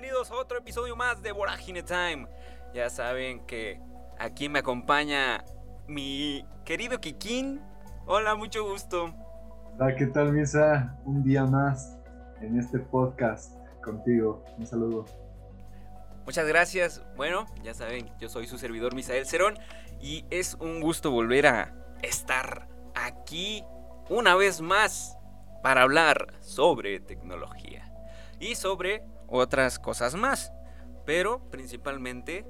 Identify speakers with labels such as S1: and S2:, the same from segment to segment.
S1: Bienvenidos a otro episodio más de Vorágine Time. Ya saben que aquí me acompaña mi querido Kikín. Hola, mucho gusto.
S2: Hola, ¿qué tal, Misa? Un día más en este podcast contigo. Un saludo.
S1: Muchas gracias. Bueno, ya saben, yo soy su servidor Misael Cerón y es un gusto volver a estar aquí una vez más para hablar sobre tecnología y sobre otras cosas más, pero principalmente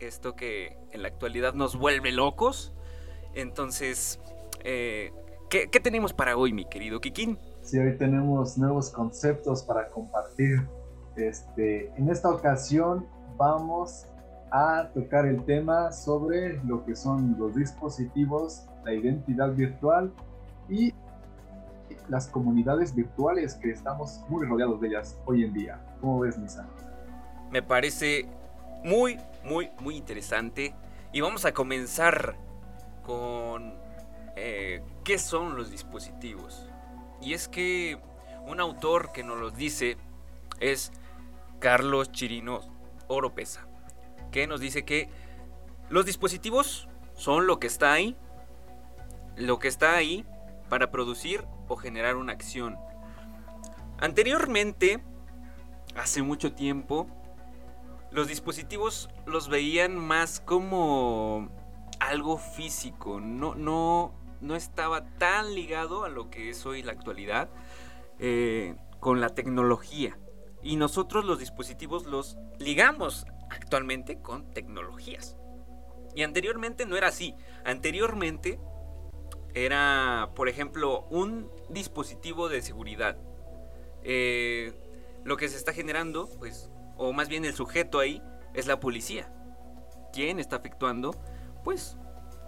S1: esto que en la actualidad nos vuelve locos. Entonces, eh, ¿qué, tenemos para hoy, mi querido Kikín?
S2: Sí, hoy tenemos nuevos conceptos para compartir. Este, en esta ocasión vamos a tocar el tema sobre lo que son los dispositivos, la identidad virtual y las comunidades virtuales que estamos muy rodeados de ellas hoy en día. ¿Cómo ves, Misa?
S1: Me parece muy, muy, muy interesante. Y vamos a comenzar con eh, qué son los dispositivos. Y es que un autor que nos los dice es Carlos Chirino Oropesa, que nos dice que los dispositivos son lo que está ahí, lo que está ahí para producir o generar una acción. Anteriormente, hace mucho tiempo, los dispositivos los veían más como algo físico, no, no, no estaba tan ligado a lo que es hoy la actualidad eh, con la tecnología. Y nosotros los dispositivos los ligamos actualmente con tecnologías. Y anteriormente no era así. Anteriormente era, por ejemplo, un dispositivo de seguridad. Eh, lo que se está generando, pues, o más bien el sujeto ahí, es la policía. Quien está efectuando, pues,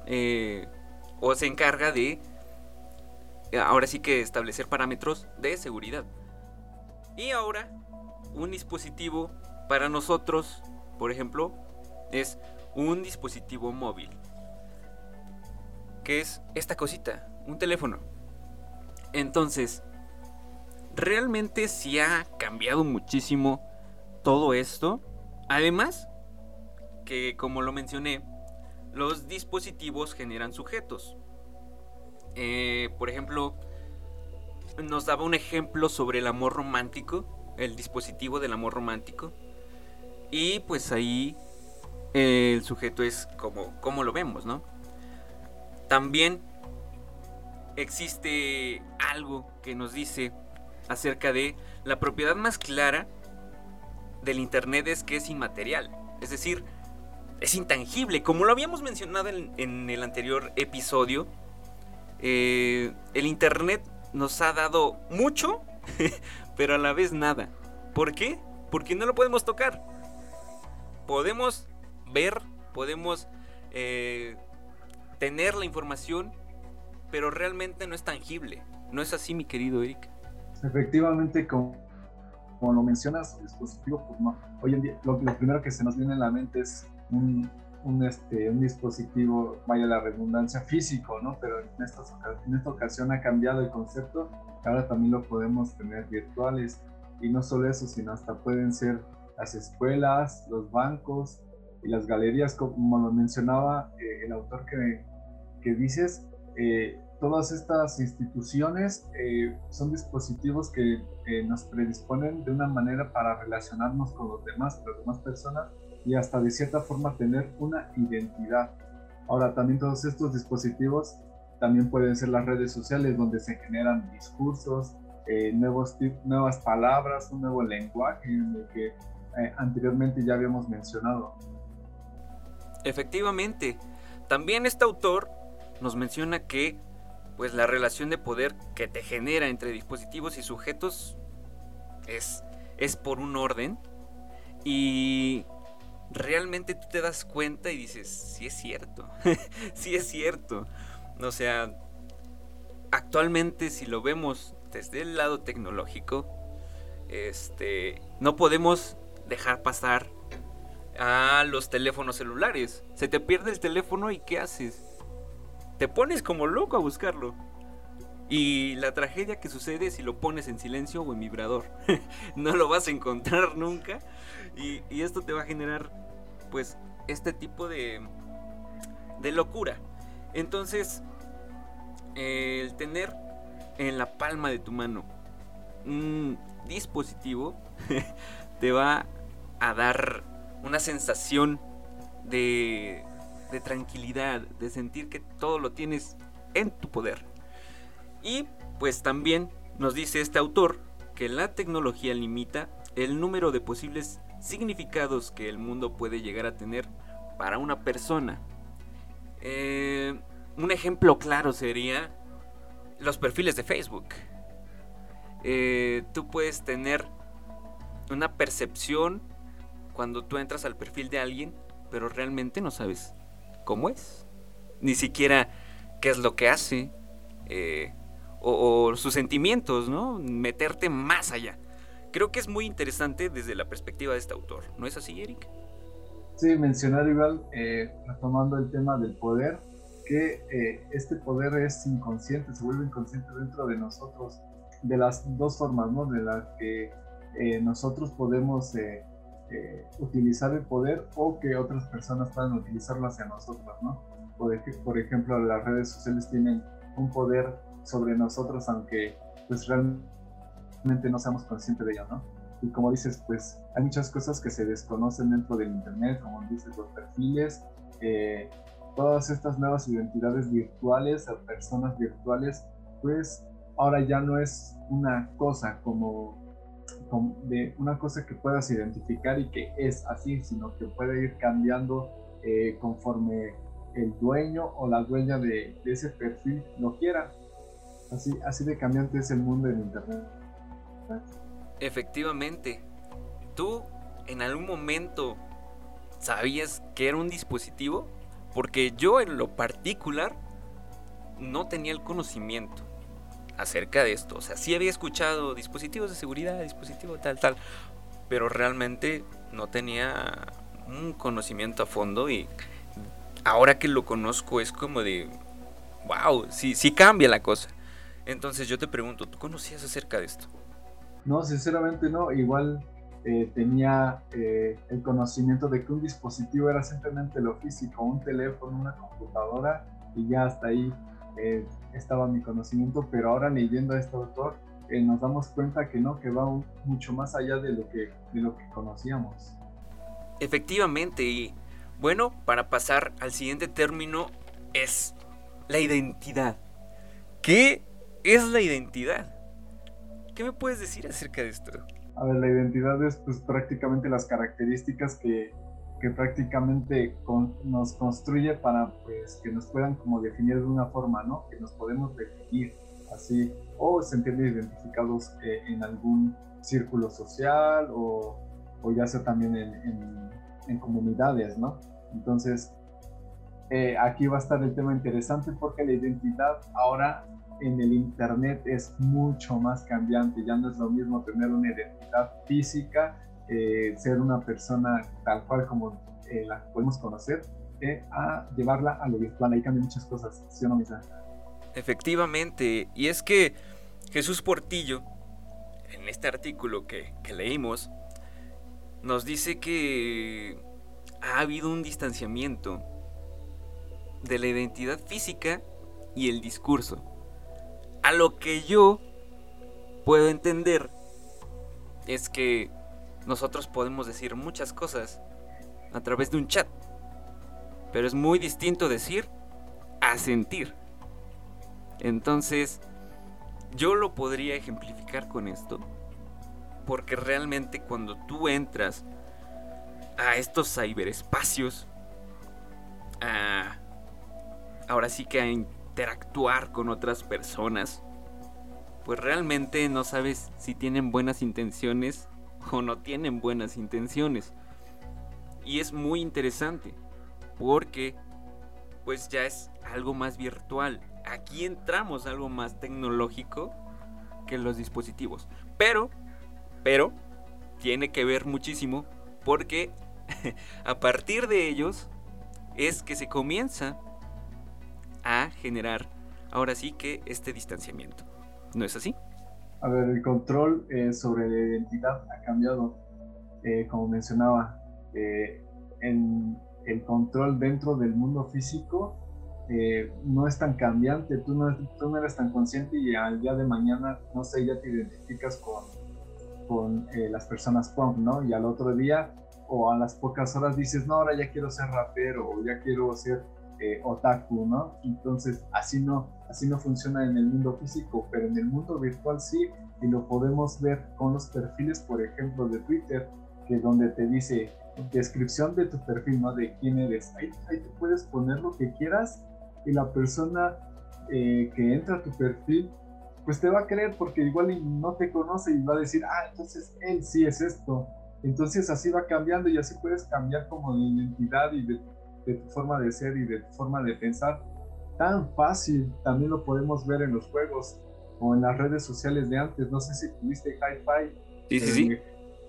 S1: eh, o se encarga de, ahora sí que establecer parámetros de seguridad. Y ahora, un dispositivo para nosotros, por ejemplo, es un dispositivo móvil que es esta cosita, un teléfono. Entonces, realmente sí ha cambiado muchísimo todo esto. Además, que como lo mencioné, los dispositivos generan sujetos. Eh, por ejemplo, nos daba un ejemplo sobre el amor romántico, el dispositivo del amor romántico. Y pues ahí el sujeto es como, como lo vemos, ¿no? También existe algo que nos dice acerca de la propiedad más clara del Internet es que es inmaterial. Es decir, es intangible. Como lo habíamos mencionado en, el anterior episodio, eh, el Internet nos ha dado mucho, pero a la vez nada. ¿Por qué? Porque no lo podemos tocar. Podemos ver, podemos eh, tener la información, pero realmente no es tangible. ¿No es así, mi querido Eric?
S2: Efectivamente, como, como lo mencionas, el dispositivo, pues no. Hoy en día, lo, primero que se nos viene a la mente es un, un, este, un dispositivo, vaya la redundancia, físico, ¿no? Pero en, esta, en esta ocasión ha cambiado el concepto. Ahora también lo podemos tener virtuales. Y no solo eso, sino hasta pueden ser las escuelas, los bancos y las galerías, como lo mencionaba eh, el autor que, que dices, eh, todas estas instituciones eh, son dispositivos que eh, nos predisponen de una manera para relacionarnos con los demás, las demás personas y hasta de cierta forma tener una identidad. Ahora también todos estos dispositivos también pueden ser las redes sociales donde se generan discursos, nuevos nuevas palabras, un nuevo lenguaje en el que anteriormente ya habíamos mencionado.
S1: Efectivamente, también este autor nos menciona que pues la relación de poder que te genera entre dispositivos y sujetos es, es por un orden y realmente tú te das cuenta y dices, sí es cierto, sí es cierto. O sea, actualmente si lo vemos desde el lado tecnológico, este, no podemos dejar pasar a los teléfonos celulares. Se te pierde el teléfono y ¿qué haces? Te pones como loco a buscarlo. Y la tragedia que sucede si lo pones en silencio o en vibrador. no lo vas a encontrar nunca. Y, esto te va a generar, pues, este tipo de, de locura. Entonces, el tener en la palma de tu mano un dispositivo te va a dar una sensación de, de tranquilidad, de sentir que todo lo tienes en tu poder. Y pues también nos dice este autor que la tecnología limita el número de posibles significados que el mundo puede llegar a tener para una persona. Eh, un ejemplo claro sería los perfiles de Facebook. Eh, tú puedes tener una percepción cuando tú entras al perfil de alguien, pero realmente no sabes cómo es. Ni siquiera qué es lo que hace. Eh, o, sus sentimientos, ¿no? Meterte más allá. Creo que es muy interesante desde la perspectiva de este autor. ¿No es así, Eric?
S2: Sí, mencionar igual, eh, retomando el tema del poder, que eh, este poder es inconsciente, se vuelve inconsciente dentro de nosotros, de las dos formas, ¿no? De las que eh, nosotros podemos utilizar el poder o que otras personas puedan utilizarlo hacia nosotros, ¿no? Por, por ejemplo, las redes sociales tienen un poder sobre nosotros, aunque pues realmente no seamos conscientes de ello, ¿no? Y como dices, pues hay muchas cosas que se desconocen dentro del Internet, como dices, los perfiles, eh, todas estas nuevas identidades virtuales o personas virtuales, pues ahora ya no es una cosa como, de una cosa que puedas identificar y que es así, sino que puede ir cambiando eh, conforme el dueño o la dueña de, de, ese perfil lo quiera. Así, así de cambiante es el mundo del Internet.
S1: Efectivamente. ¿Tú en algún momento sabías que era un dispositivo? Porque yo en lo particular no tenía el conocimiento acerca de esto. O sea, sí había escuchado dispositivos de seguridad, dispositivo tal, tal. Pero realmente no tenía un conocimiento a fondo y ahora que lo conozco es como de, wow, sí, sí cambia la cosa. Entonces yo te pregunto, ¿tú conocías acerca de esto?
S2: No, sinceramente no. Igual eh, tenía eh, el conocimiento de que un dispositivo era simplemente lo físico, un teléfono, una computadora, y ya hasta ahí eh, estaba mi conocimiento, pero ahora leyendo a este autor nos damos cuenta que no, que va mucho más allá de lo que, de lo que conocíamos.
S1: Efectivamente, y bueno, para pasar al siguiente término es la identidad. ¿Qué es la identidad? ¿Qué me puedes decir acerca de esto?
S2: A ver, la identidad es pues prácticamente las características que, que prácticamente nos construye para pues que nos puedan como definir de una forma, ¿no? Que nos podemos definir así o sentirnos identificados eh, en algún círculo social o, o ya sea también en, comunidades, ¿no? Entonces, eh, aquí va a estar el tema interesante porque la identidad ahora en el Internet es mucho más cambiante. Ya no es lo mismo tener una identidad física, eh, ser una persona tal cual como eh, la podemos conocer, eh, a llevarla a lo virtual. Ahí cambian muchas cosas, ¿sí o no, Misa?
S1: Efectivamente, y es que Jesús Portillo, en este artículo que, que leímos, nos dice que ha habido un distanciamiento de la identidad física y el discurso. A lo que yo puedo entender es que nosotros podemos decir muchas cosas a través de un chat. Pero es muy distinto decir a sentir. Entonces, yo lo podría ejemplificar con esto. Porque realmente cuando tú entras a estos ciberespacios, ahora sí que a interactuar con otras personas, pues realmente no sabes si tienen buenas intenciones o no tienen buenas intenciones. Y es muy interesante porque pues ya es algo más virtual. Aquí entramos algo más tecnológico que los dispositivos. Pero, pero, tiene que ver muchísimo porque a partir de ellos es que se comienza a generar ahora sí que este distanciamiento. ¿No es así?
S2: A ver, el control eh, sobre la identidad ha cambiado, eh, como mencionaba. Eh, en el control dentro del mundo físico no es tan cambiante, tú no, tú no eres tan consciente y al día de mañana, no sé, ya te identificas con, con las personas punk, ¿no? Y al otro día o a las pocas horas dices, no, ahora ya quiero ser rapero o ya quiero ser otaku, ¿no? Entonces, así no, así no funciona en el mundo físico, pero en el mundo virtual sí, y lo podemos ver con los perfiles, por ejemplo, de Twitter, que donde te dice descripción de tu perfil, ¿no? De quién eres. Ahí, ahí te puedes poner lo que quieras y la persona eh, que entra a tu perfil, pues te va a creer porque igual no te conoce y va a decir, ah, entonces él sí es esto. Entonces así va cambiando y así puedes cambiar como de identidad y de de tu forma de ser y de tu forma de pensar tan fácil. También lo podemos ver en los juegos o en las redes sociales de antes. No sé si tuviste Hi-Fi.
S1: Sí, sí, sí.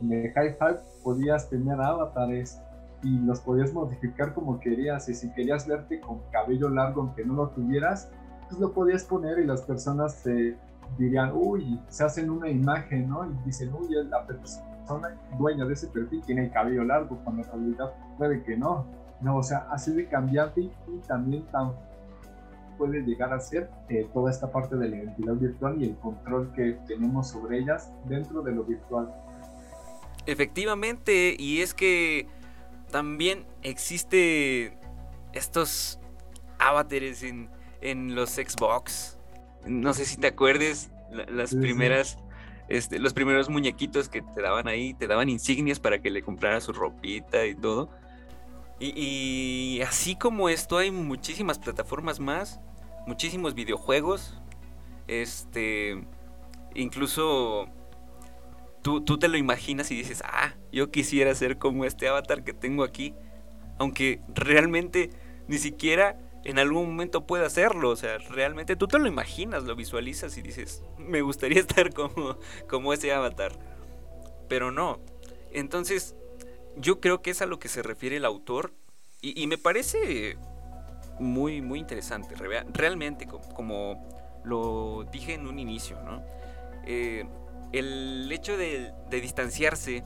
S2: En Hi-Fi podías tener avatares y los podías modificar como querías. Y si querías verte con cabello largo, aunque no lo tuvieras, pues lo podías poner y las personas te dirían, uy, se hacen una imagen, ¿no? Y dicen, uy, la persona dueña de ese perfil tiene el cabello largo, cuando en realidad puede que no no, o sea, así de cambiante y también tan puede llegar a ser eh, toda esta parte de la identidad virtual y el control que tenemos sobre ellas dentro de lo virtual.
S1: Efectivamente, y es que también existe estos avatares en, en los Xbox. No sé si te acuerdes, las primeras, Este, los primeros muñequitos que te daban ahí, te daban insignias para que le compraras su ropita y todo. Y, así como esto, hay muchísimas plataformas más, muchísimos videojuegos. Este. Incluso. Tú, tú te lo imaginas y dices, ah, yo quisiera ser como este avatar que tengo aquí. Aunque realmente ni siquiera en algún momento pueda hacerlo. O sea, realmente tú te lo imaginas, lo visualizas y dices, me gustaría estar como, como ese avatar. Pero no. Entonces, yo creo que es a lo que se refiere el autor y, me parece muy, muy interesante. Realmente, como, lo dije en un inicio, ¿no? Eh, el hecho de, distanciarse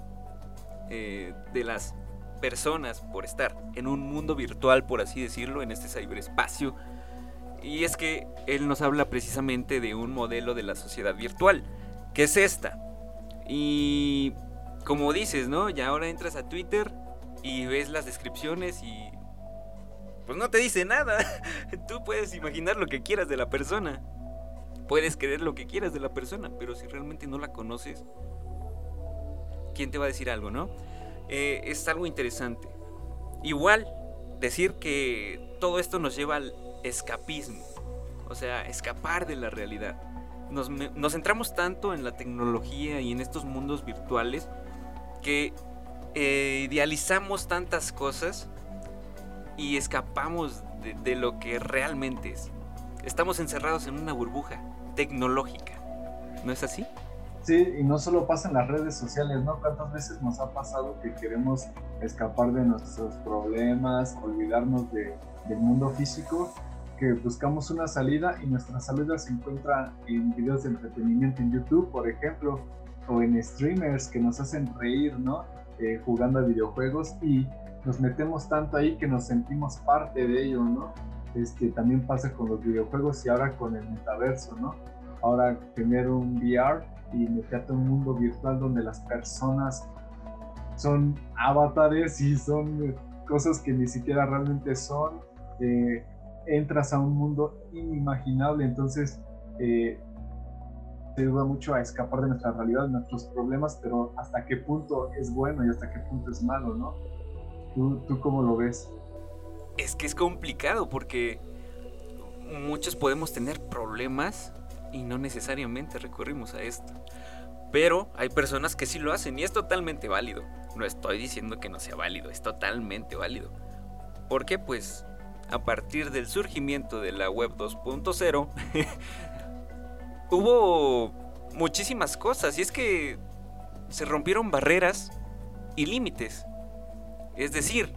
S1: eh, de las personas por estar en un mundo virtual, por así decirlo, en este ciberespacio. Y es que él nos habla precisamente de un modelo de la sociedad virtual, que es esta. Y como dices, ¿no? Ya ahora entras a Twitter y ves las descripciones y pues no te dice nada. Tú puedes imaginar lo que quieras de la persona. Puedes creer lo que quieras de la persona, pero si realmente no la conoces, ¿quién te va a decir algo, no? Eh, es algo interesante. Igual, decir que todo esto nos lleva al escapismo, o sea, escapar de la realidad. Nos, nos centramos tanto en la tecnología y en estos mundos virtuales que eh, idealizamos tantas cosas y escapamos de, lo que realmente es. Estamos encerrados en una burbuja tecnológica. ¿No es así?
S2: Sí, y no solo pasa en las redes sociales, ¿no? ¿Cuántas veces nos ha pasado que queremos escapar de nuestros problemas, olvidarnos de, del mundo físico, que buscamos una salida y nuestra salida se encuentra en videos de entretenimiento en YouTube, por ejemplo, o en streamers que nos hacen reír, ¿no? Eh, jugando a videojuegos y nos metemos tanto ahí que nos sentimos parte de ello, ¿no? Este, también pasa con los videojuegos y ahora con el metaverso, ¿no? Ahora tener un VR y meterte a un mundo virtual donde las personas son avatares y son cosas que ni siquiera realmente son. Eh, entras a un mundo inimaginable, entonces eh, ayuda mucho a escapar de nuestra realidad, de nuestros problemas, pero hasta qué punto es bueno y hasta qué punto es malo, ¿no? ¿Tú, tú cómo lo ves?
S1: Es que es complicado porque muchos podemos tener problemas y no necesariamente recurrimos a esto. Pero hay personas que sí lo hacen y es totalmente válido. No estoy diciendo que no sea válido, es totalmente válido. ¿Por qué? Pues a partir del surgimiento de la web 2.0 hubo muchísimas cosas y es que se rompieron barreras y límites. Es decir,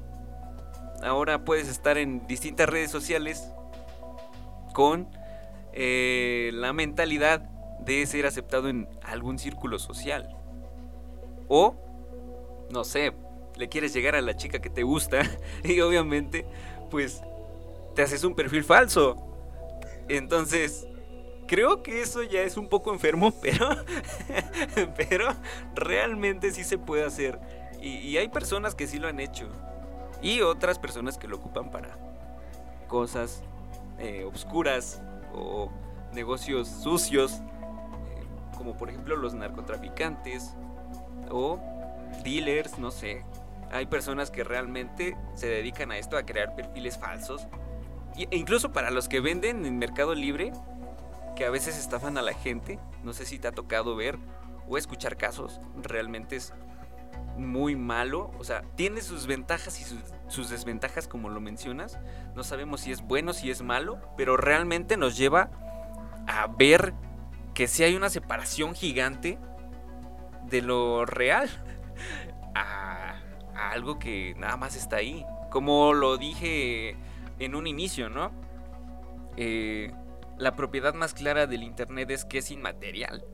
S1: ahora puedes estar en distintas redes sociales con eh, la mentalidad de ser aceptado en algún círculo social. O, no sé, le quieres llegar a la chica que te gusta y obviamente, pues, te haces un perfil falso. Entonces, creo que eso ya es un poco enfermo, pero, pero realmente sí se puede hacer. Y, hay personas que sí lo han hecho. Y otras personas que lo ocupan para cosas eh, obscuras o negocios sucios, eh, como por ejemplo los narcotraficantes o dealers, no sé. Hay personas que realmente se dedican a esto, a crear perfiles falsos. E incluso para los que venden en Mercado Libre, que a veces estafan a la gente, no sé si te ha tocado ver o escuchar casos, realmente es muy malo. O sea, tiene sus ventajas y sus, desventajas, como lo mencionas. No sabemos si es bueno, si es malo, pero realmente nos lleva a ver que si hay una separación gigante de lo real a, algo que nada más está ahí. Como lo dije en un inicio, ¿no? Eh, la propiedad más clara del Internet es que es inmaterial.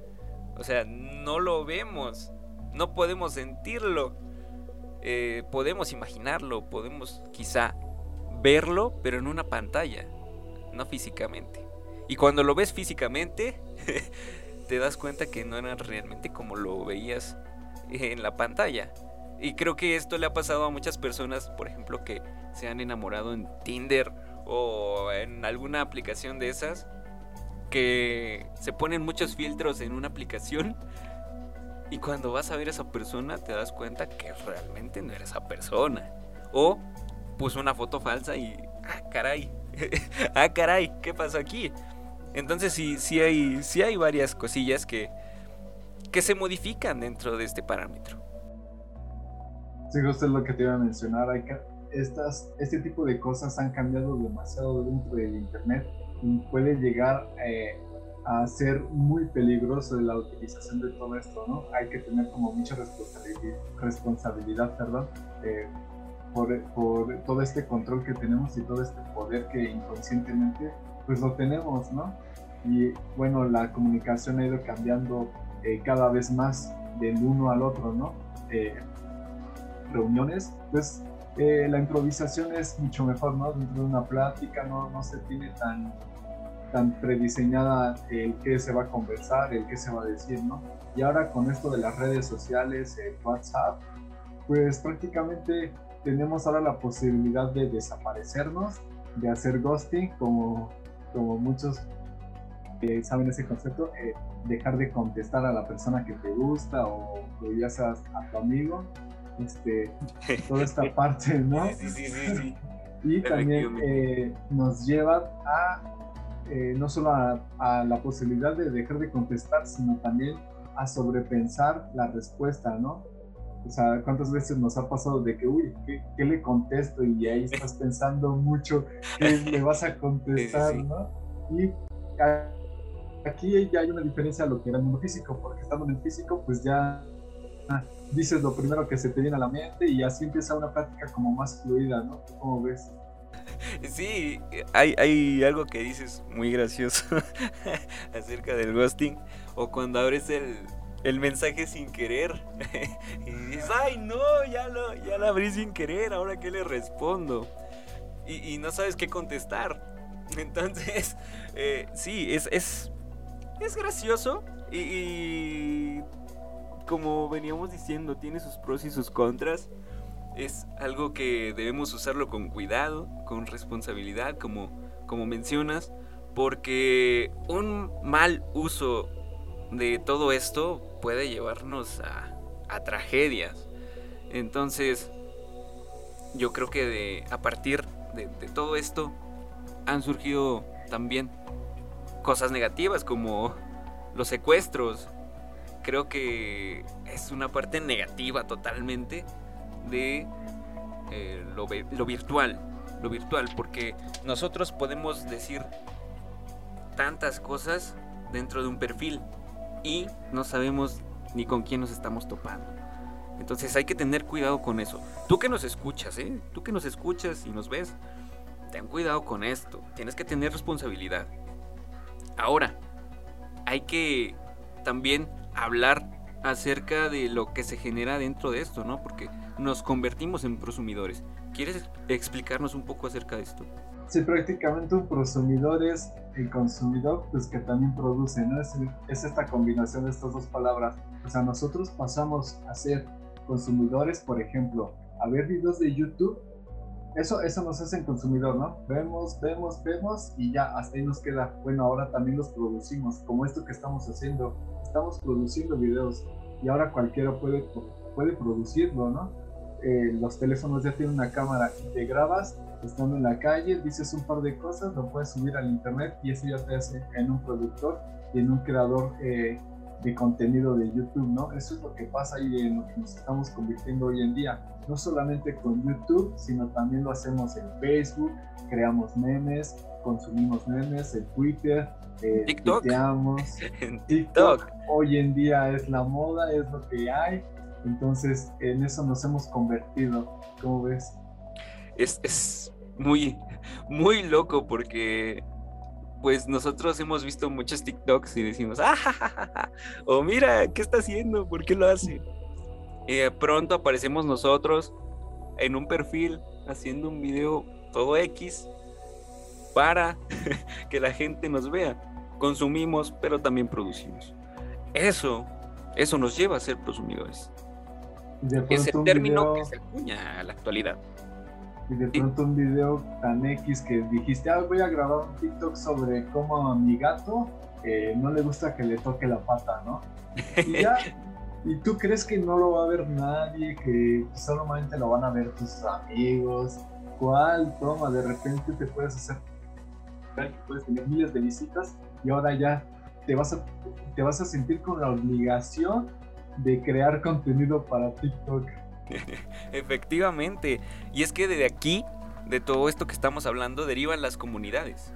S1: O sea, no lo vemos no podemos sentirlo. Eh, podemos imaginarlo, podemos quizá verlo, pero en una pantalla, no físicamente. Y cuando lo ves físicamente, te das cuenta que no era realmente como lo veías en la pantalla. Y creo que esto le ha pasado a muchas personas, por ejemplo, que se han enamorado en Tinder o en alguna aplicación de esas, que se ponen muchos filtros en una aplicación y cuando vas a ver a esa persona te das cuenta que realmente no era esa persona. O puso una foto falsa y... Ah, caray. ah, caray, ¿qué pasó aquí? Entonces sí, sí, hay, sí hay varias cosillas que, que se modifican dentro de este parámetro.
S2: Sí, justo es lo que te iba a mencionar. Estas, este tipo de cosas han cambiado demasiado dentro del Internet puede llegar eh, a ser muy peligroso la utilización de todo esto, ¿no? Hay que tener como mucha responsabilidad, responsabilidad perdón, eh, por, por, todo este control que tenemos y todo este poder que inconscientemente pues lo tenemos, ¿no? Y bueno, la comunicación ha ido cambiando eh, cada vez más del uno al otro, ¿no? Eh, reuniones, pues la improvisación es mucho mejor, ¿no? Dentro de una plática no, no se tiene tan tan prediseñada el que se va a conversar, el que se va a decir, ¿no? Y ahora con esto de las redes sociales, WhatsApp, pues prácticamente tenemos ahora la posibilidad de desaparecernos, de hacer ghosting, como, como muchos eh, saben ese concepto, eh, dejar de contestar a la persona que te gusta o, ya seas a tu amigo, este, toda esta parte, ¿no?
S1: Sí, sí, sí, sí.
S2: Y también eh, nos lleva a eh, no solo a, la posibilidad de dejar de contestar, sino también a sobrepensar la respuesta, ¿no? O sea, ¿cuántas veces nos ha pasado de que, uy, ¿qué, le contesto? Y ahí estás pensando mucho qué le vas a contestar, ¿no? Y aquí ya hay una diferencia a lo que era el mundo físico, porque estando en el físico, pues ya dices lo primero que se te viene a la mente y así empieza una práctica como más fluida, ¿no? ¿Cómo ves?
S1: Sí, hay, hay algo que dices muy gracioso acerca del ghosting. O cuando abres el, el mensaje sin querer. y dices, ay no, ya lo, ya lo abrí sin querer, ahora qué le respondo. Y, no sabes qué contestar. Entonces, eh, sí, es, es, es gracioso. Y, y, como veníamos diciendo, tiene sus pros y sus contras es algo que debemos usarlo con cuidado, con responsabilidad, como, como mencionas, porque un mal uso de todo esto puede llevarnos a, tragedias. Entonces, yo creo que de, a partir de, de todo esto han surgido también cosas negativas como los secuestros. Creo que es una parte negativa totalmente de eh, lo, virtual, lo virtual, porque nosotros podemos decir tantas cosas dentro de un perfil y no sabemos ni con quién nos estamos topando. Entonces hay que tener cuidado con eso. Tú que nos escuchas, ¿eh? Tú que nos escuchas y nos ves, ten cuidado con esto. Tienes que tener responsabilidad. Ahora, hay que también hablar acerca de lo que se genera dentro de esto, ¿no? Porque nos convertimos en prosumidores. ¿Quieres explicarnos un poco acerca de esto?
S2: Sí, prácticamente un prosumidor es el consumidor, pues que también produce, ¿no? Es, es esta combinación de estas dos palabras. O sea, nosotros pasamos a ser consumidores, por ejemplo, a ver videos de YouTube eso, eso nos hace en consumidor, ¿no? Vemos, vemos, vemos y ya hasta ahí nos queda. Bueno, ahora también los producimos, como esto que estamos haciendo. Estamos produciendo videos y ahora cualquiera puede, puede producirlo, ¿no? Eh, los teléfonos ya tienen una cámara y te grabas estando en la calle, dices un par de cosas, lo puedes subir al internet y eso ya te hace en un productor y en un creador eh, de contenido de YouTube, ¿no? Eso es lo que pasa y en lo que nos estamos convirtiendo hoy en día. No solamente con YouTube, sino también lo hacemos en Facebook, creamos memes, consumimos memes, en Twitter,
S1: eh, TikTok.
S2: en TikTok. Hoy en día es la moda, es lo que hay. Entonces, en eso nos hemos convertido. ¿Cómo ves?
S1: Es, es muy, muy loco porque pues nosotros hemos visto muchos TikToks y decimos, ¡ah! O mira, ¿qué está haciendo? ¿Por qué lo hace? Pronto aparecemos nosotros en un perfil haciendo un video todo X para que la gente nos vea. Consumimos, pero también producimos. Eso, eso nos lleva a ser prosumidores. Es el término que se acuña a la actualidad
S2: y de pronto un video tan X que dijiste, ah, voy a grabar un TikTok sobre cómo a mi gato eh, no le gusta que le toque la pata, ¿no? Y ya, y tú crees que no lo va a ver nadie, que solamente lo van a ver tus amigos, ¿cuál toma? De repente te puedes hacer, puedes tener miles de visitas y ahora ya te vas a, te vas a sentir con la obligación de crear contenido para TikTok.
S1: Efectivamente. Y es que de aquí, de todo esto que estamos hablando, derivan las comunidades.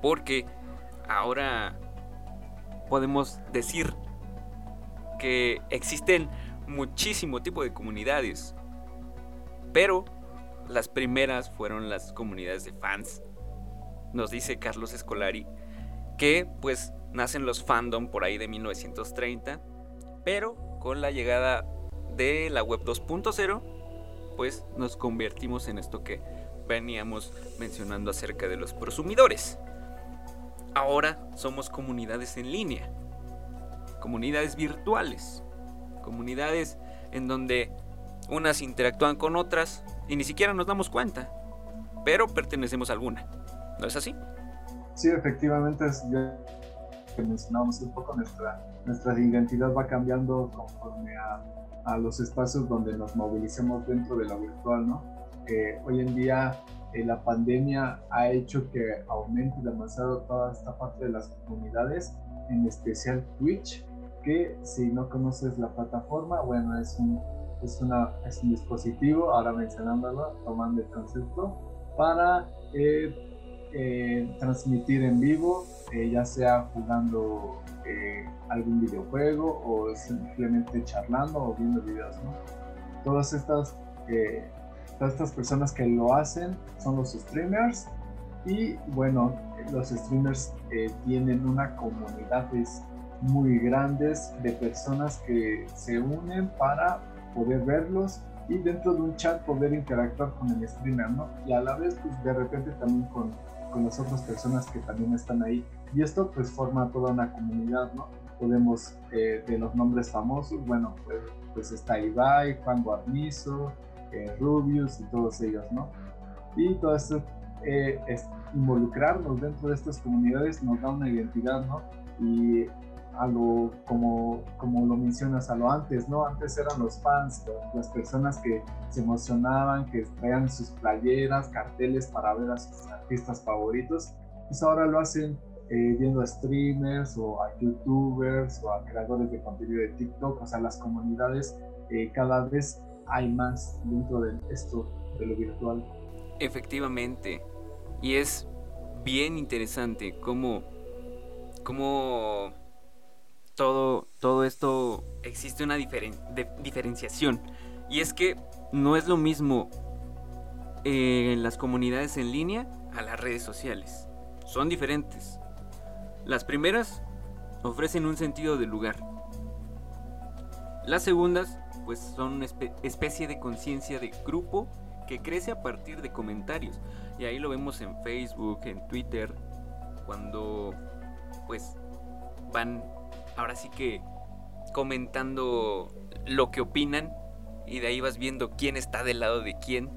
S1: Porque ahora podemos decir que existen muchísimo tipo de comunidades. Pero las primeras fueron las comunidades de fans. Nos dice Carlos Escolari que pues nacen los fandom por ahí de 1930, pero con la llegada de la web 2.0, pues nos convertimos en esto que veníamos mencionando acerca de los prosumidores. Ahora somos comunidades en línea, comunidades virtuales, comunidades en donde unas interactúan con otras y ni siquiera nos damos cuenta, pero pertenecemos a alguna. ¿No es así?
S2: Sí, efectivamente, es que mencionamos un poco, nuestra, nuestra identidad va cambiando conforme a a los espacios donde nos movilicemos dentro de lo virtual, ¿no? hoy en día eh, la pandemia ha hecho que aumente demasiado toda esta parte de las comunidades, en especial Twitch, que si no conoces la plataforma, bueno, es un, es una, es un dispositivo, ahora mencionándolo, tomando el concepto, para eh, eh, transmitir en vivo, ya sea jugando algún videojuego o simplemente charlando o viendo videos, ¿no? Todas estas, eh, todas estas personas que lo hacen son los streamers y bueno, los streamers eh, tienen una comunidad muy grandes de personas que se unen para poder verlos y dentro de un chat poder interactuar con el streamer, ¿no? Y a la vez, pues de repente también con, con las otras personas que también están ahí. Y esto pues forma toda una comunidad, ¿no? podemos, eh, de los nombres famosos, bueno, pues, pues está Ibai, Juan Guarnizo, eh, Rubius y todos ellos, ¿no? Y todo esto, eh, es involucrarnos dentro de estas comunidades nos da una identidad, ¿no? Y a lo, como, como lo mencionas, a lo antes, ¿no? Antes eran los fans, las personas que se emocionaban, que traían sus playeras, carteles para ver a sus artistas favoritos, pues ahora lo hacen eh, viendo a streamers o a youtubers o a creadores de contenido de TikTok, o sea, las comunidades eh, cada vez hay más dentro de esto, de lo virtual.
S1: Efectivamente, y es bien interesante cómo, cómo todo, todo esto existe una diferenciación. Y es que no es lo mismo eh, las comunidades en línea a las redes sociales. Son diferentes. Las primeras ofrecen un sentido de lugar. Las segundas, pues son una especie de conciencia de grupo que crece a partir de comentarios. Y ahí lo vemos en Facebook, en Twitter, cuando pues van ahora sí que comentando lo que opinan y de ahí vas viendo quién está del lado de quién.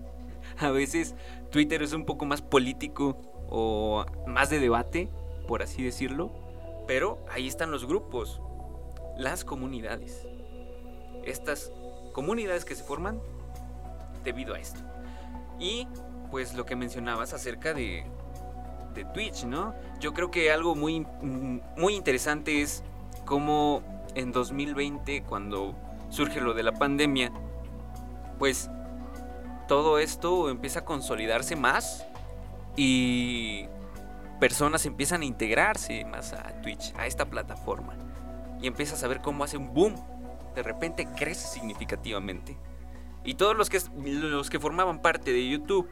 S1: A veces Twitter es un poco más político o más de debate, por así decirlo, pero ahí están los grupos, las comunidades. Estas comunidades que se forman debido a esto. Y pues lo que mencionabas acerca de, de Twitch, ¿no? Yo creo que algo muy, muy interesante es cómo en 2020, cuando surge lo de la pandemia, pues todo esto empieza a consolidarse más y personas empiezan a integrarse más a Twitch, a esta plataforma. Y empiezas a ver cómo hace un boom. De repente crece significativamente. Y todos los que, los que formaban parte de YouTube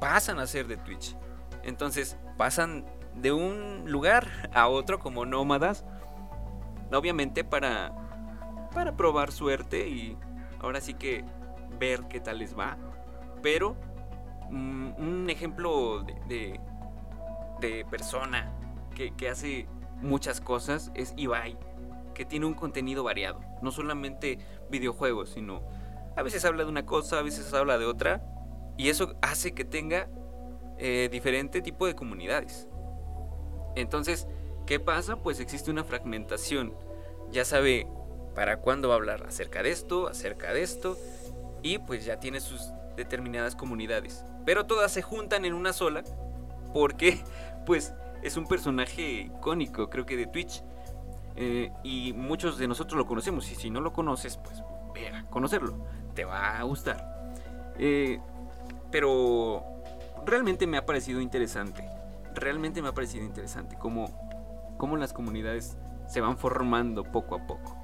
S1: pasan a ser de Twitch. Entonces pasan de un lugar a otro como nómadas. Obviamente para, para probar suerte y ahora sí que ver qué tal les va. Pero mm, un ejemplo de, de, persona que, que, hace muchas cosas es Ibai, que tiene un contenido variado. No solamente videojuegos, sino a veces habla de una cosa, a veces habla de otra. Y eso hace que tenga eh, diferente tipo de comunidades. Entonces, ¿qué pasa? Pues existe una fragmentación. Ya sabe para cuándo va a hablar acerca de esto, acerca de esto, y pues ya tiene sus determinadas comunidades. Pero todas se juntan en una sola porque pues es un personaje icónico, creo que de Twitch. Eh, y muchos de nosotros lo conocemos. Y si no lo conoces, pues ve a conocerlo. Te va a gustar. Eh, pero realmente me ha parecido interesante. Realmente me ha parecido interesante cómo, cómo las comunidades se van formando poco a poco.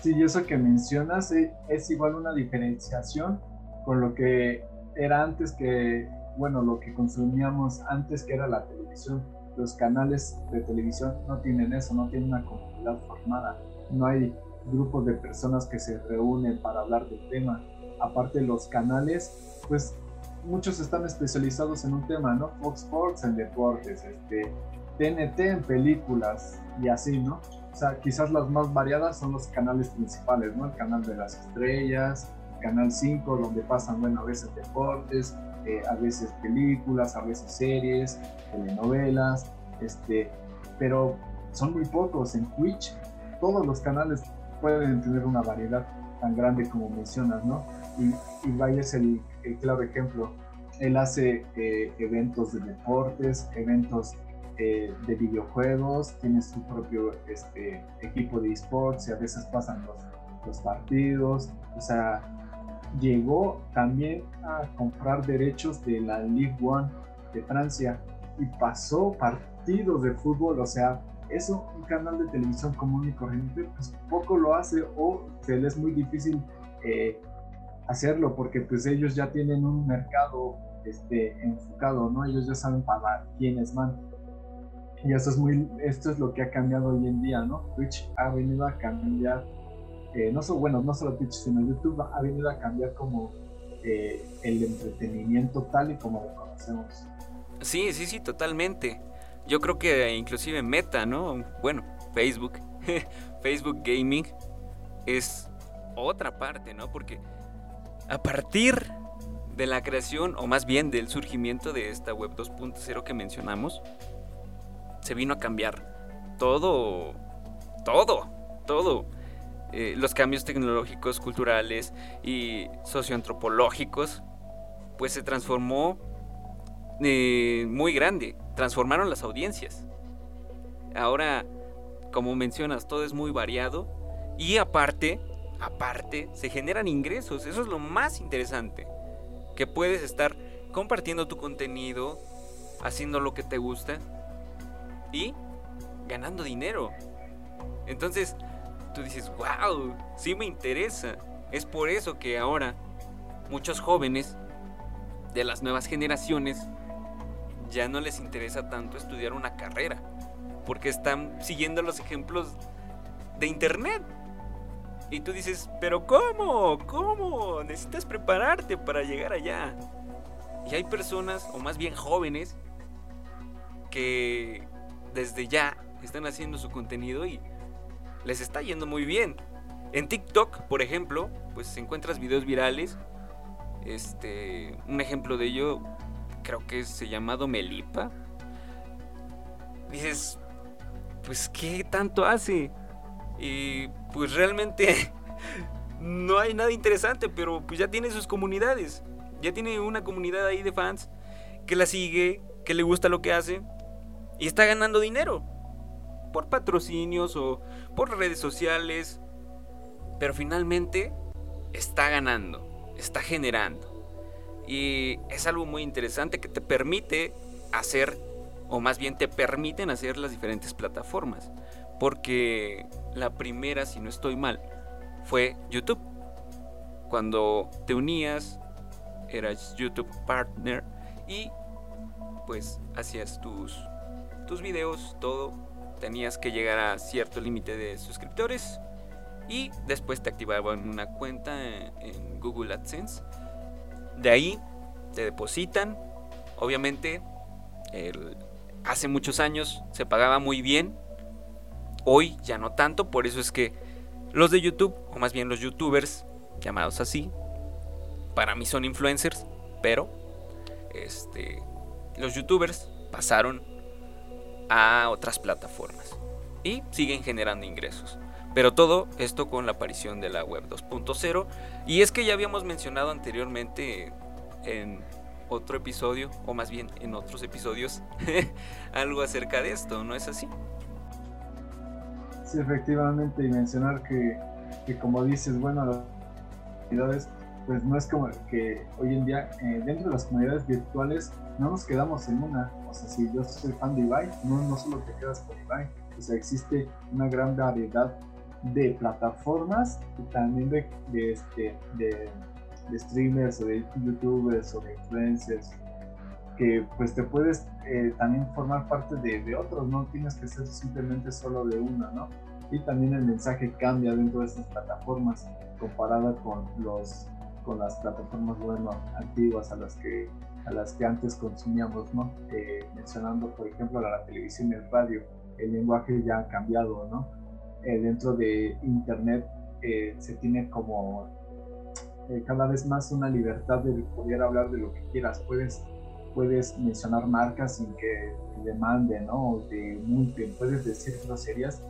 S2: Sí, eso que mencionas eh, es igual una diferenciación con lo que era antes que, bueno, lo que consumíamos antes que era la televisión. Los canales de televisión no tienen eso, no tienen una comunidad formada, no hay grupos de personas que se reúnen para hablar del tema. Aparte los canales, pues muchos están especializados en un tema, ¿no? Fox Sports en deportes, este, TNT en películas y así, ¿no? O sea, quizás las más variadas son los canales principales, ¿no? El canal de las estrellas, el canal 5, donde pasan, bueno, a veces deportes, eh, a veces películas, a veces series, telenovelas, este, pero son muy pocos. En Twitch, todos los canales pueden tener una variedad tan grande como mencionas, ¿no? Y, y es el, claro ejemplo. Él hace eh, eventos de deportes, eventos eh, de videojuegos, tiene su propio este, equipo de esports y a veces pasan los, los partidos. O sea, llegó también a comprar derechos de la Ligue 1 de Francia y pasó partidos de fútbol, o sea, eso un canal de televisión común y corriente pues poco lo hace o se le es muy difícil eh, hacerlo porque pues ellos ya tienen un mercado este, enfocado, ¿no? Ellos ya saben para quiénes van. Y esto es, muy, esto es lo que ha cambiado hoy en día, ¿no? Twitch ha venido a cambiar, eh, no solo, bueno, no solo Twitch, sino YouTube ha venido a cambiar como eh, el entretenimiento tal y como lo conocemos.
S1: Sí, sí, sí, totalmente. Yo creo que inclusive Meta, ¿no? Bueno, Facebook, Facebook Gaming es otra parte, ¿no? Porque a partir de la creación, o más bien del surgimiento de esta web 2.0 que mencionamos, se vino a cambiar todo, todo, todo. Eh, los cambios tecnológicos, culturales y socioantropológicos, pues se transformó eh, muy grande transformaron las audiencias. Ahora, como mencionas, todo es muy variado y aparte, aparte, se generan ingresos. Eso es lo más interesante. Que puedes estar compartiendo tu contenido, haciendo lo que te gusta y ganando dinero. Entonces, tú dices, wow, sí me interesa. Es por eso que ahora muchos jóvenes de las nuevas generaciones ya no les interesa tanto estudiar una carrera, porque están siguiendo los ejemplos de internet. Y tú dices, pero ¿cómo? ¿Cómo? Necesitas prepararte para llegar allá. Y hay personas, o más bien jóvenes, que desde ya están haciendo su contenido y les está yendo muy bien. En TikTok, por ejemplo, pues encuentras videos virales. Este, un ejemplo de ello creo que se llamado Melipa. Dices, pues qué tanto hace. Y pues realmente no hay nada interesante, pero pues ya tiene sus comunidades. Ya tiene una comunidad ahí de fans que la sigue, que le gusta lo que hace y está ganando dinero por patrocinios o por redes sociales, pero finalmente está ganando, está generando. Y es algo muy interesante que te permite hacer, o más bien te permiten hacer las diferentes plataformas. Porque la primera, si no estoy mal, fue YouTube. Cuando te unías, eras YouTube Partner y pues hacías tus, tus videos, todo tenías que llegar a cierto límite de suscriptores y después te activaban una cuenta en, Google AdSense. De ahí te depositan. Obviamente, hace muchos años se pagaba muy bien. Hoy ya no tanto, por eso es que los de YouTube, o más bien los youtubers, llamados así, para mí son influencers, pero este, los youtubers pasaron a otras plataformas y siguen generando ingresos. Pero todo esto con la aparición de la web 2.0. Y es que ya habíamos mencionado anteriormente en otro episodio, o más bien en otros episodios, algo acerca de esto, ¿no es así?
S2: Efectivamente, y mencionar que, que como dices, bueno, las comunidades, pues no es como que hoy en día eh, dentro de las comunidades virtuales no nos quedamos en una. O sea, si yo soy fan de Ibai, no, no solo te quedas con Ibai. O sea, existe una gran variedad de plataformas y también de, este, de, streamers o de youtubers o de influencers que pues te puedes eh, también formar parte de, de, otros, no tienes que ser simplemente solo de una, ¿no? Y también el mensaje cambia dentro de estas plataformas comparada con los con las plataformas bueno antiguas a las que a las que antes consumíamos, ¿no? Eh, mencionando, por ejemplo, la, televisión y el radio, el lenguaje ya ha cambiado, ¿no? Eh, dentro de Internet eh, se tiene como cada vez más una libertad de poder hablar de lo que quieras. Puedes, puedes mencionar marcas sin que te demanden, ¿no? O te multen. Puedes decir groserías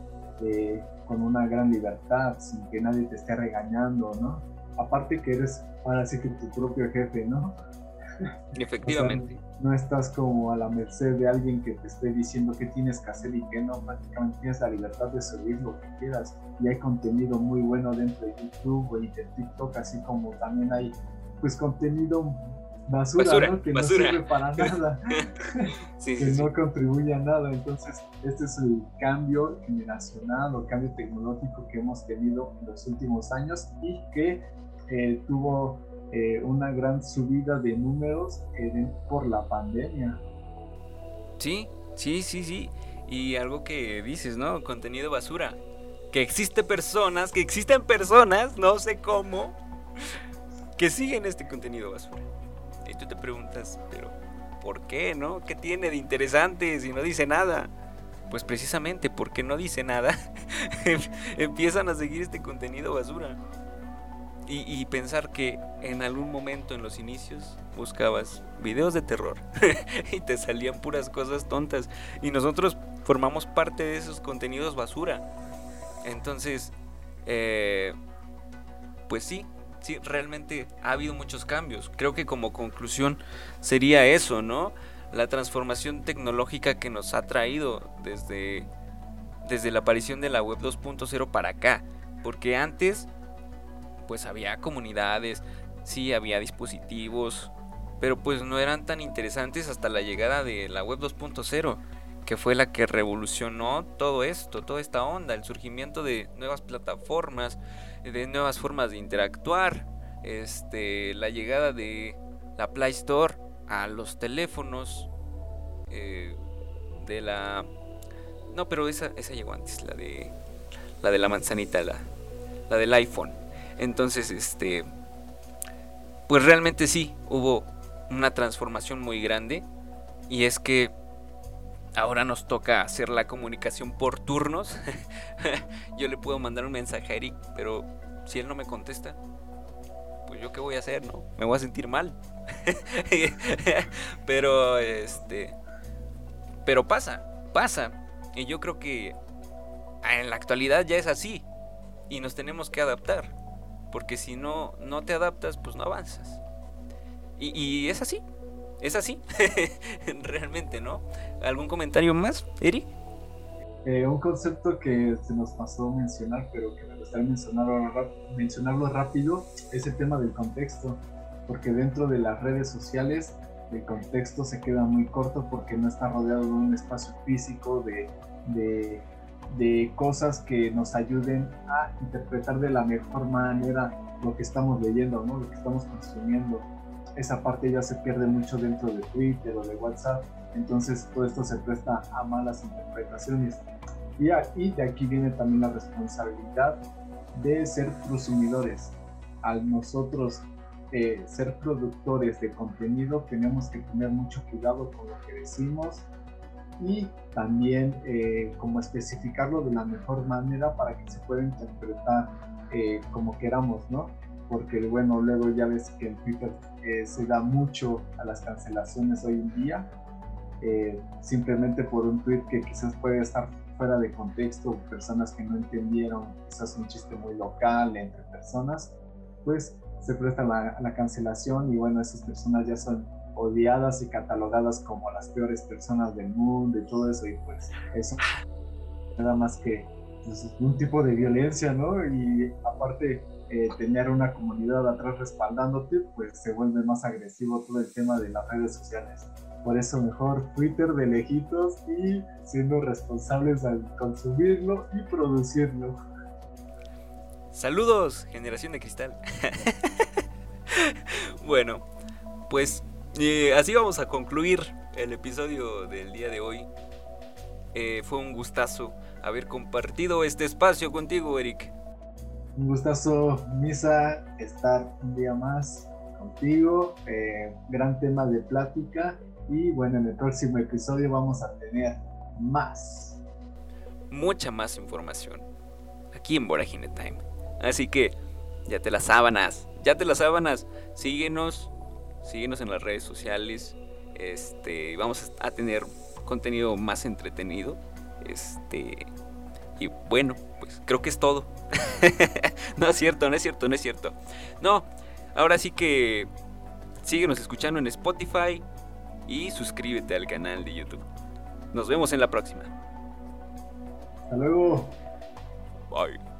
S2: con una gran libertad, sin que nadie te esté regañando, ¿no? Aparte que eres ahora sí que tu propio jefe, ¿no?
S1: Efectivamente.
S2: no estás como a la merced de alguien que te esté diciendo qué tienes que hacer y qué no. Prácticamente tienes la libertad de subir lo que quieras. Y hay contenido muy bueno dentro de YouTube y de TikTok, así como también hay pues contenido basura, ¿no? que no sirve para nada, que no contribuye a nada. Entonces, este es el cambio generacional o cambio tecnológico que hemos tenido en los últimos años y que eh, tuvo eh, una gran subida de números eh, por la pandemia.
S1: Sí, sí, sí, sí. Y algo que dices, ¿no? Contenido basura. Que existe personas, que existen personas, no sé cómo, que siguen este contenido basura. Tú te preguntas, pero ¿por qué, no? ¿Qué tiene de interesante si no dice nada? Pues precisamente porque no dice nada, empiezan a seguir este contenido basura. Y, pensar que en algún momento en los inicios buscabas videos de terror y te salían puras cosas tontas. Y nosotros formamos parte de esos contenidos basura. Entonces, eh, pues sí, sí, realmente ha habido muchos cambios. Creo que como conclusión sería eso, ¿no? La transformación tecnológica que nos ha traído desde, desde la aparición de la web 2.0 para acá. Porque antes pues había comunidades, sí había dispositivos, pero pues no eran tan interesantes hasta la llegada de la web 2.0, que fue la que revolucionó todo esto, toda esta onda, el surgimiento de nuevas plataformas, de nuevas formas de interactuar, este, la llegada de la Play Store a los teléfonos, eh, de la No, pero esa, esa llegó antes, la de la de la manzanita, la, la del iPhone. Entonces, este, pues realmente sí, hubo una transformación muy grande. Y es que ahora nos toca hacer la comunicación por turnos. yo le puedo mandar un mensaje a Eric, pero si él no me contesta, pues yo qué voy a hacer, ¿no? Me voy a sentir mal. pero este pero pasa, pasa. Y yo creo que en la actualidad ya es así y nos tenemos que adaptar, porque si no no te adaptas, pues no avanzas. Y, y es así. Es así. Realmente, ¿no? ¿Algún comentario más, Eri?
S2: Eh, un concepto que se nos pasó mencionar, pero que me gustaría mencionarlo, mencionarlo rápido, es el tema del contexto, porque dentro de las redes sociales el contexto se queda muy corto porque no está rodeado de un espacio físico, de, de, de cosas que nos ayuden a interpretar de la mejor manera lo que estamos leyendo, ¿no? lo que estamos consumiendo. Esa parte ya se pierde mucho dentro de Twitter o de WhatsApp, entonces todo esto se presta a malas interpretaciones. Y, de aquí viene también la responsabilidad de ser consumidores. Al nosotros eh, ser productores de contenido tenemos que tener mucho cuidado con lo que decimos y también eh, como especificarlo de la mejor manera para que se pueda interpretar eh, como queramos, ¿no? Porque bueno, luego ya ves que en Twitter se da mucho a las cancelaciones hoy en día, simplemente por un tweet que quizás puede estar fuera de contexto, personas que no entendieron, quizás un chiste muy local entre personas, pues se presta la, la cancelación y bueno, esas personas ya son odiadas y catalogadas como las peores personas del mundo y todo eso y pues eso nada más que pues, un tipo de violencia, ¿no? Y aparte eh, tener una comunidad atrás respaldándote, pues se vuelve más agresivo todo el tema de las redes sociales. Por eso mejor Twitter de lejitos y siendo responsables al consumirlo y producirlo.
S1: Saludos, generación de cristal. bueno, pues eh, así vamos a concluir el episodio del día de hoy. Eh, fue un gustazo haber compartido este espacio contigo, Eric.
S2: Un gustazo, Misa, estar un día más contigo. Eh, gran tema de plática. Y bueno, en el próximo episodio vamos a tener más.
S1: Mucha más información. Aquí en Voragine Time. Así que, ya te las sábanas, ya te las sábanas. Síguenos, síguenos en las redes sociales. Este, vamos a tener contenido más entretenido. Este, y bueno, pues creo que es todo. no es cierto, no es cierto, no es cierto. No, ahora sí que síguenos escuchando en Spotify y suscríbete al canal de YouTube. Nos vemos en la próxima.
S2: Hasta luego.
S1: Bye.